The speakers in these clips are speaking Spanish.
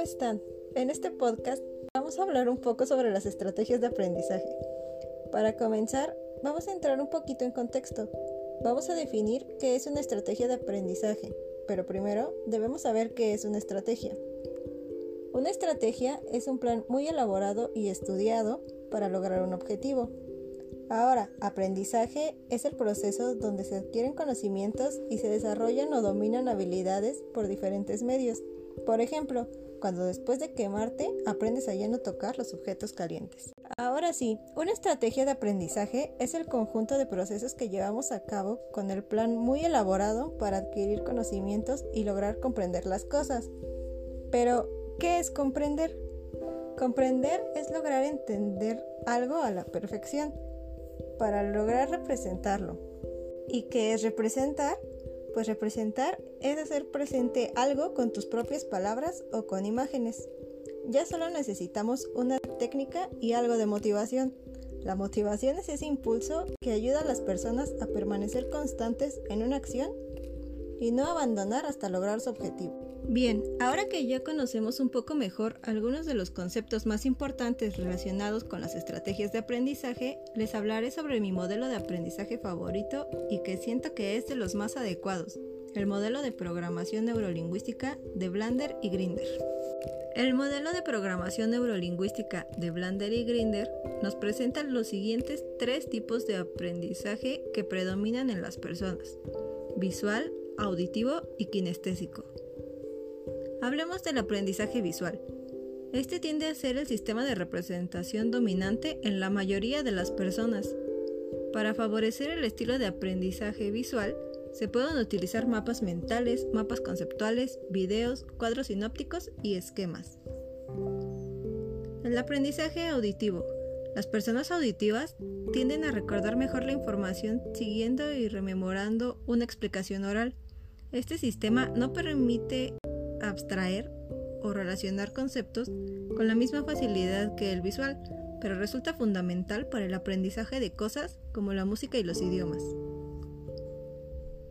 ¿cómo están? En este podcast vamos a hablar un poco sobre las estrategias de aprendizaje. Para comenzar, vamos a entrar un poquito en contexto. Vamos a definir qué es una estrategia de aprendizaje, pero primero debemos saber qué es una estrategia. Una estrategia es un plan muy elaborado y estudiado para lograr un objetivo. Ahora, aprendizaje es el proceso donde se adquieren conocimientos y se desarrollan o dominan habilidades por diferentes medios. Por ejemplo, cuando después de quemarte aprendes a ya no tocar los objetos calientes. Ahora sí, una estrategia de aprendizaje es el conjunto de procesos que llevamos a cabo con el plan muy elaborado para adquirir conocimientos y lograr comprender las cosas. Pero, ¿qué es comprender? Comprender es lograr entender algo a la perfección para lograr representarlo. ¿Y qué es representar? Pues representar es hacer presente algo con tus propias palabras o con imágenes. Ya solo necesitamos una técnica y algo de motivación. La motivación es ese impulso que ayuda a las personas a permanecer constantes en una acción y no abandonar hasta lograr su objetivo. Bien, ahora que ya conocemos un poco mejor algunos de los conceptos más importantes relacionados con las estrategias de aprendizaje, les hablaré sobre mi modelo de aprendizaje favorito y que siento que es de los más adecuados, el modelo de programación neurolingüística de Blander y Grinder. El modelo de programación neurolingüística de Blander y Grinder nos presenta los siguientes tres tipos de aprendizaje que predominan en las personas, visual, auditivo y kinestésico. Hablemos del aprendizaje visual. Este tiende a ser el sistema de representación dominante en la mayoría de las personas. Para favorecer el estilo de aprendizaje visual, se pueden utilizar mapas mentales, mapas conceptuales, videos, cuadros sinópticos y esquemas. El aprendizaje auditivo. Las personas auditivas tienden a recordar mejor la información siguiendo y rememorando una explicación oral. Este sistema no permite abstraer o relacionar conceptos con la misma facilidad que el visual, pero resulta fundamental para el aprendizaje de cosas como la música y los idiomas.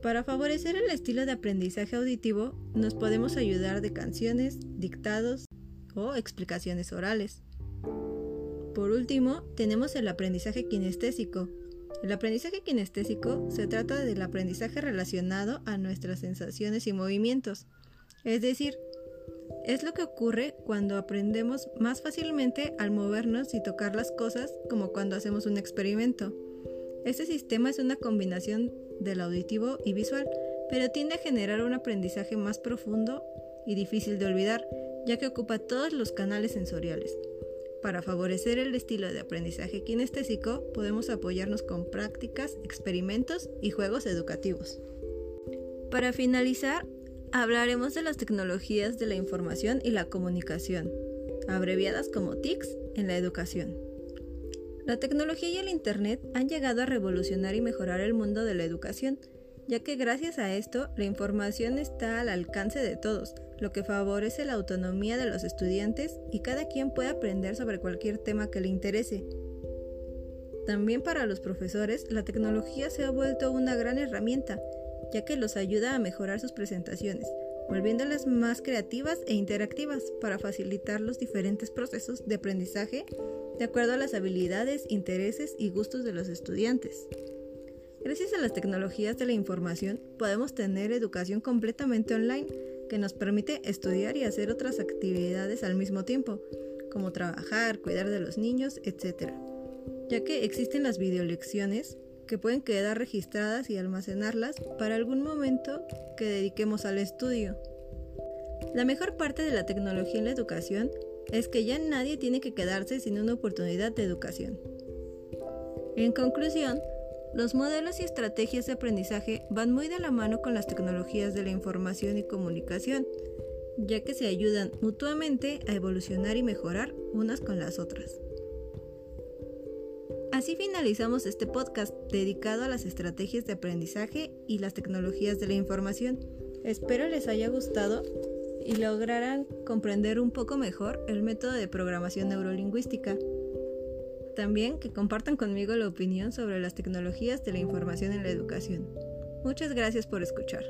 Para favorecer el estilo de aprendizaje auditivo, nos podemos ayudar de canciones, dictados o explicaciones orales. Por último, tenemos el aprendizaje kinestésico. El aprendizaje kinestésico se trata del aprendizaje relacionado a nuestras sensaciones y movimientos. Es decir, es lo que ocurre cuando aprendemos más fácilmente al movernos y tocar las cosas como cuando hacemos un experimento. Este sistema es una combinación del auditivo y visual, pero tiende a generar un aprendizaje más profundo y difícil de olvidar, ya que ocupa todos los canales sensoriales. Para favorecer el estilo de aprendizaje kinestésico, podemos apoyarnos con prácticas, experimentos y juegos educativos. Para finalizar, Hablaremos de las tecnologías de la información y la comunicación, abreviadas como TICs en la educación. La tecnología y el Internet han llegado a revolucionar y mejorar el mundo de la educación, ya que gracias a esto la información está al alcance de todos, lo que favorece la autonomía de los estudiantes y cada quien puede aprender sobre cualquier tema que le interese. También para los profesores, la tecnología se ha vuelto una gran herramienta, ya que los ayuda a mejorar sus presentaciones, volviéndolas más creativas e interactivas para facilitar los diferentes procesos de aprendizaje de acuerdo a las habilidades, intereses y gustos de los estudiantes. Gracias a las tecnologías de la información podemos tener educación completamente online que nos permite estudiar y hacer otras actividades al mismo tiempo, como trabajar, cuidar de los niños, etc. Ya que existen las videolecciones que pueden quedar registradas y almacenarlas para algún momento que dediquemos al estudio. La mejor parte de la tecnología en la educación es que ya nadie tiene que quedarse sin una oportunidad de educación. En conclusión, los modelos y estrategias de aprendizaje van muy de la mano con las tecnologías de la información y comunicación, ya que se ayudan mutuamente a evolucionar y mejorar unas con las otras. Así finalizamos este podcast dedicado a las estrategias de aprendizaje y las tecnologías de la información. Espero les haya gustado y lograran comprender un poco mejor el método de programación neurolingüística. También que compartan conmigo la opinión sobre las tecnologías de la información en la educación. Muchas gracias por escuchar.